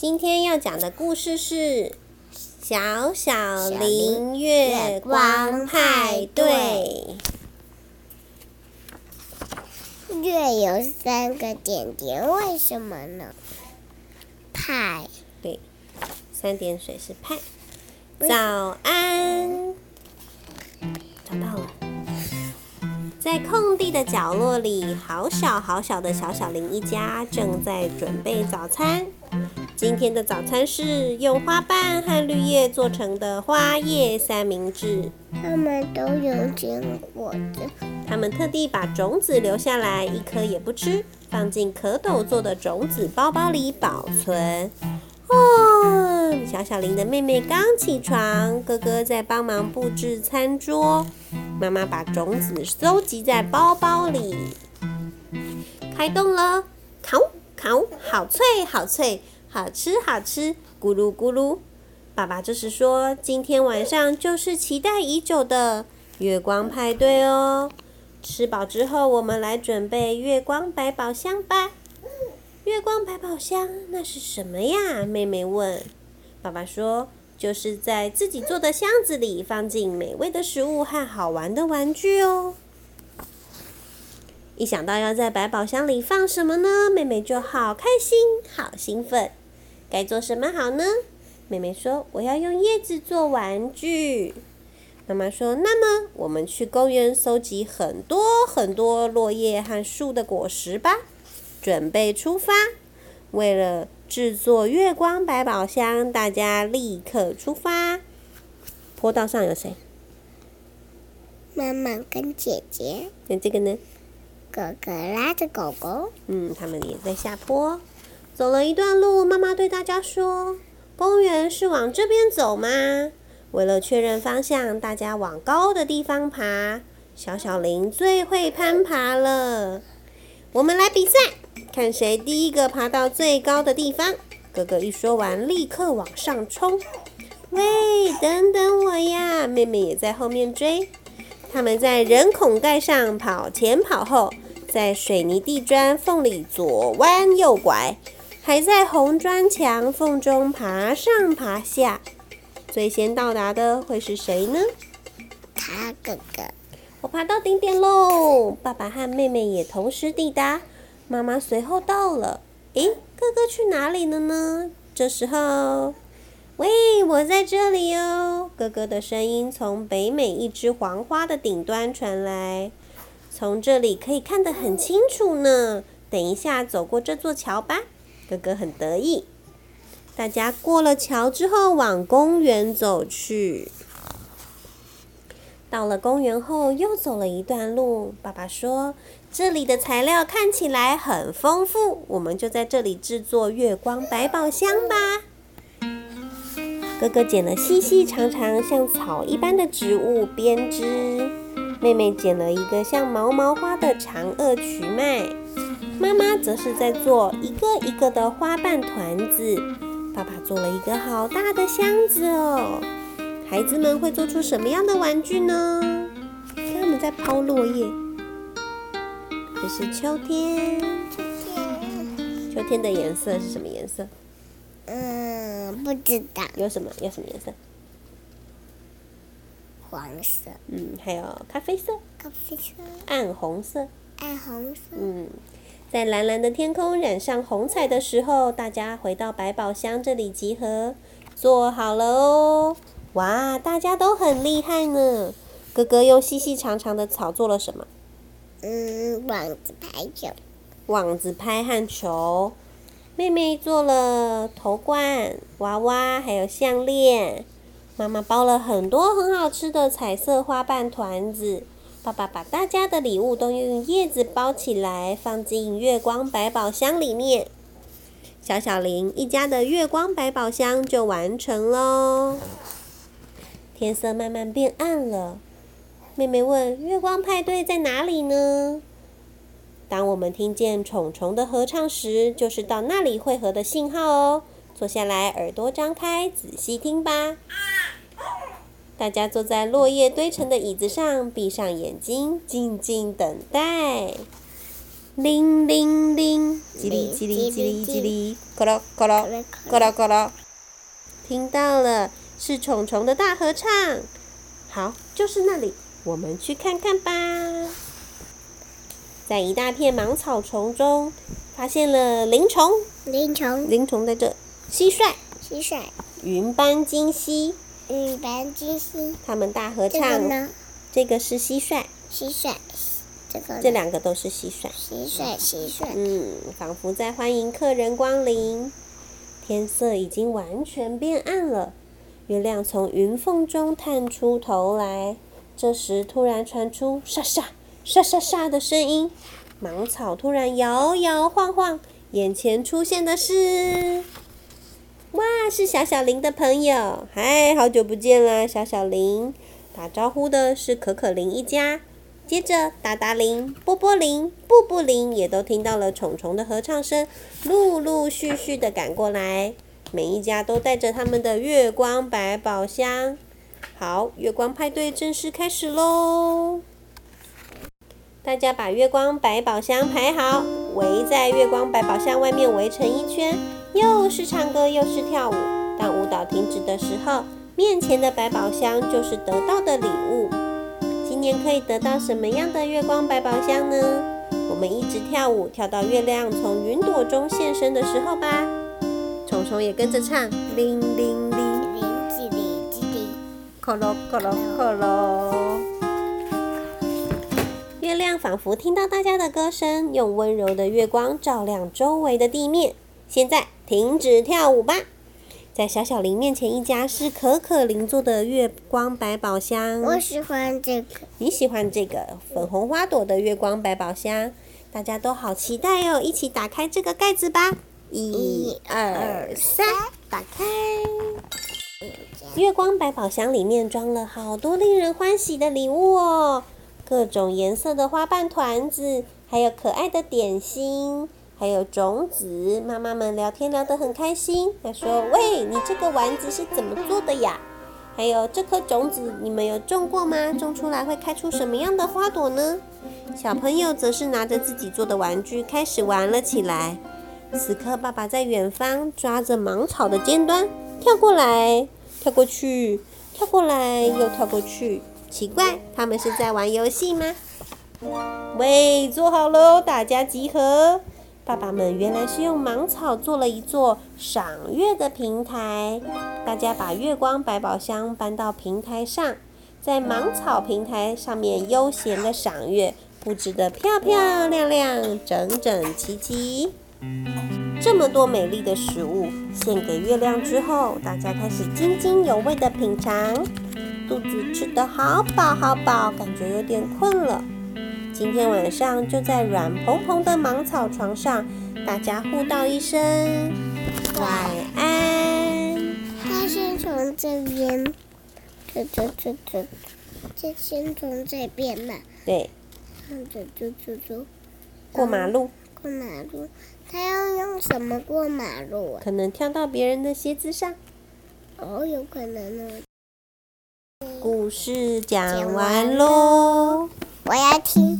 今天要讲的故事是《小小林月光派对》。月有三个点点，为什么呢？派。对，三点水是派。早安，找到了。在空地的角落里，好小好小的小小林一家正在准备早餐。今天的早餐是用花瓣和绿叶做成的花叶三明治。他们都有坚果的。他们特地把种子留下来，一颗也不吃，放进蝌蚪做的种子包包里保存。哦，小小林的妹妹刚起床，哥哥在帮忙布置餐桌。妈妈把种子收集在包包里，开动了，烤烤，好脆好脆，好吃好吃，咕噜咕噜。爸爸这时说：“今天晚上就是期待已久的月光派对哦！吃饱之后，我们来准备月光百宝箱吧。”月光百宝箱那是什么呀？妹妹问。爸爸说。就是在自己做的箱子里放进美味的食物和好玩的玩具哦。一想到要在百宝箱里放什么呢，妹妹就好开心、好兴奋。该做什么好呢？妹妹说：“我要用叶子做玩具。”妈妈说：“那么我们去公园搜集很多很多落叶和树的果实吧。”准备出发，为了。制作月光百宝箱，大家立刻出发。坡道上有谁？妈妈跟姐姐。那这个呢？哥哥拉着狗狗。嗯，他们也在下坡。走了一段路，妈妈对大家说：“公园是往这边走吗？”为了确认方向，大家往高的地方爬。小小林最会攀爬了。我们来比赛。看谁第一个爬到最高的地方。哥哥一说完，立刻往上冲。喂，等等我呀！妹妹也在后面追。他们在人孔盖上跑前跑后，在水泥地砖缝里左弯右拐，还在红砖墙缝中爬上爬下。最先到达的会是谁呢？他哥哥。我爬到顶点喽！爸爸和妹妹也同时抵达。妈妈随后到了，诶，哥哥去哪里了呢？这时候，喂，我在这里哦！哥哥的声音从北美一枝黄花的顶端传来，从这里可以看得很清楚呢。等一下走过这座桥吧，哥哥很得意。大家过了桥之后，往公园走去。到了公园后，又走了一段路。爸爸说：“这里的材料看起来很丰富，我们就在这里制作月光百宝箱吧。”哥哥捡了细细长长、像草一般的植物编织，妹妹捡了一个像毛毛花的长萼曲麦，妈妈则是在做一个一个的花瓣团子，爸爸做了一个好大的箱子哦。孩子们会做出什么样的玩具呢？他们在抛落叶。这是秋天。秋天。秋天的颜色是什么颜色？嗯，不知道。有什么？有什么颜色？黄色。嗯，还有咖啡色。咖啡色。暗红色。暗红色。嗯，在蓝蓝的天空染上红彩的时候，大家回到百宝箱这里集合，做好了哦。哇，大家都很厉害呢！哥哥用细细长长的草做了什么？嗯，网子拍球。网子拍和球。妹妹做了头冠、娃娃，还有项链。妈妈包了很多很好吃的彩色花瓣团子。爸爸把大家的礼物都用叶子包起来，放进月光百宝箱里面。小小林一家的月光百宝箱就完成喽。天色慢慢变暗了，妹妹问：“月光派对在哪里呢？”当我们听见虫虫的合唱时，就是到那里汇合的信号哦。坐下来，耳朵张开，仔细听吧。大家坐在落叶堆成的椅子上，闭上眼睛，静静等待。铃铃铃，叽哩叽哩叽哩叽哩，咕噜咕噜咕噜咕噜，听到了，是虫虫的大合唱。好，就是那里，我们去看看吧。在一大片芒草丛中，发现了灵虫。灵虫，灵虫在这，蟋蟀，蟋蟀，云斑金蜥，云斑金蜥，他们大合唱。呢？这个是蟋蟀。蟋蟀，这个。这两个都是蟋蟀。蟋蟀，蟋蟀。嗯，仿佛在欢迎客人光临。天色已经完全变暗了，月亮从云缝中探出头来。这时，突然传出沙沙。沙沙沙的声音，芒草突然摇摇晃晃，眼前出现的是，哇，是小小林的朋友，嗨，好久不见啦，小小林。打招呼的是可可林一家，接着达达林、波波林、布布林也都听到了虫虫的合唱声，陆陆续续的赶过来，每一家都带着他们的月光百宝箱。好，月光派对正式开始喽！大家把月光百宝箱排好，围在月光百宝箱外面围成一圈，又是唱歌又是跳舞。当舞蹈停止的时候，面前的百宝箱就是得到的礼物。今年可以得到什么样的月光百宝箱呢？我们一直跳舞，跳到月亮从云朵中现身的时候吧。虫虫也跟着唱，铃铃铃，铃叽里叽里，咯咯咯咯咯咯。月亮仿佛听到大家的歌声，用温柔的月光照亮周围的地面。现在停止跳舞吧！在小小林面前，一家是可可林做的月光百宝箱。我喜欢这个。你喜欢这个粉红花朵的月光百宝箱？大家都好期待哦！一起打开这个盖子吧！一、二、三，打开。月光百宝箱里面装了好多令人欢喜的礼物哦。各种颜色的花瓣团子，还有可爱的点心，还有种子。妈妈们聊天聊得很开心。她说：“喂，你这个丸子是怎么做的呀？还有这颗种子，你们有种过吗？种出来会开出什么样的花朵呢？”小朋友则是拿着自己做的玩具开始玩了起来。此刻，爸爸在远方抓着芒草的尖端，跳过来，跳过去，跳过来，又跳过去。奇怪，他们是在玩游戏吗？喂，坐好喽，大家集合。爸爸们原来是用芒草做了一座赏月的平台，大家把月光百宝箱搬到平台上，在芒草平台上面悠闲的赏月，布置得漂漂亮亮、整整齐齐。这么多美丽的食物献给月亮之后，大家开始津津有味的品尝。肚子吃得好饱好饱，感觉有点困了。今天晚上就在软蓬蓬的芒草床上，大家互道一声晚安。他先从这边，走走走走，这先从这边嘛。对。走走走走。过马路。过马路，他要用什么过马路啊？可能跳到别人的鞋子上。哦，有可能呢。故事讲完喽，我要听。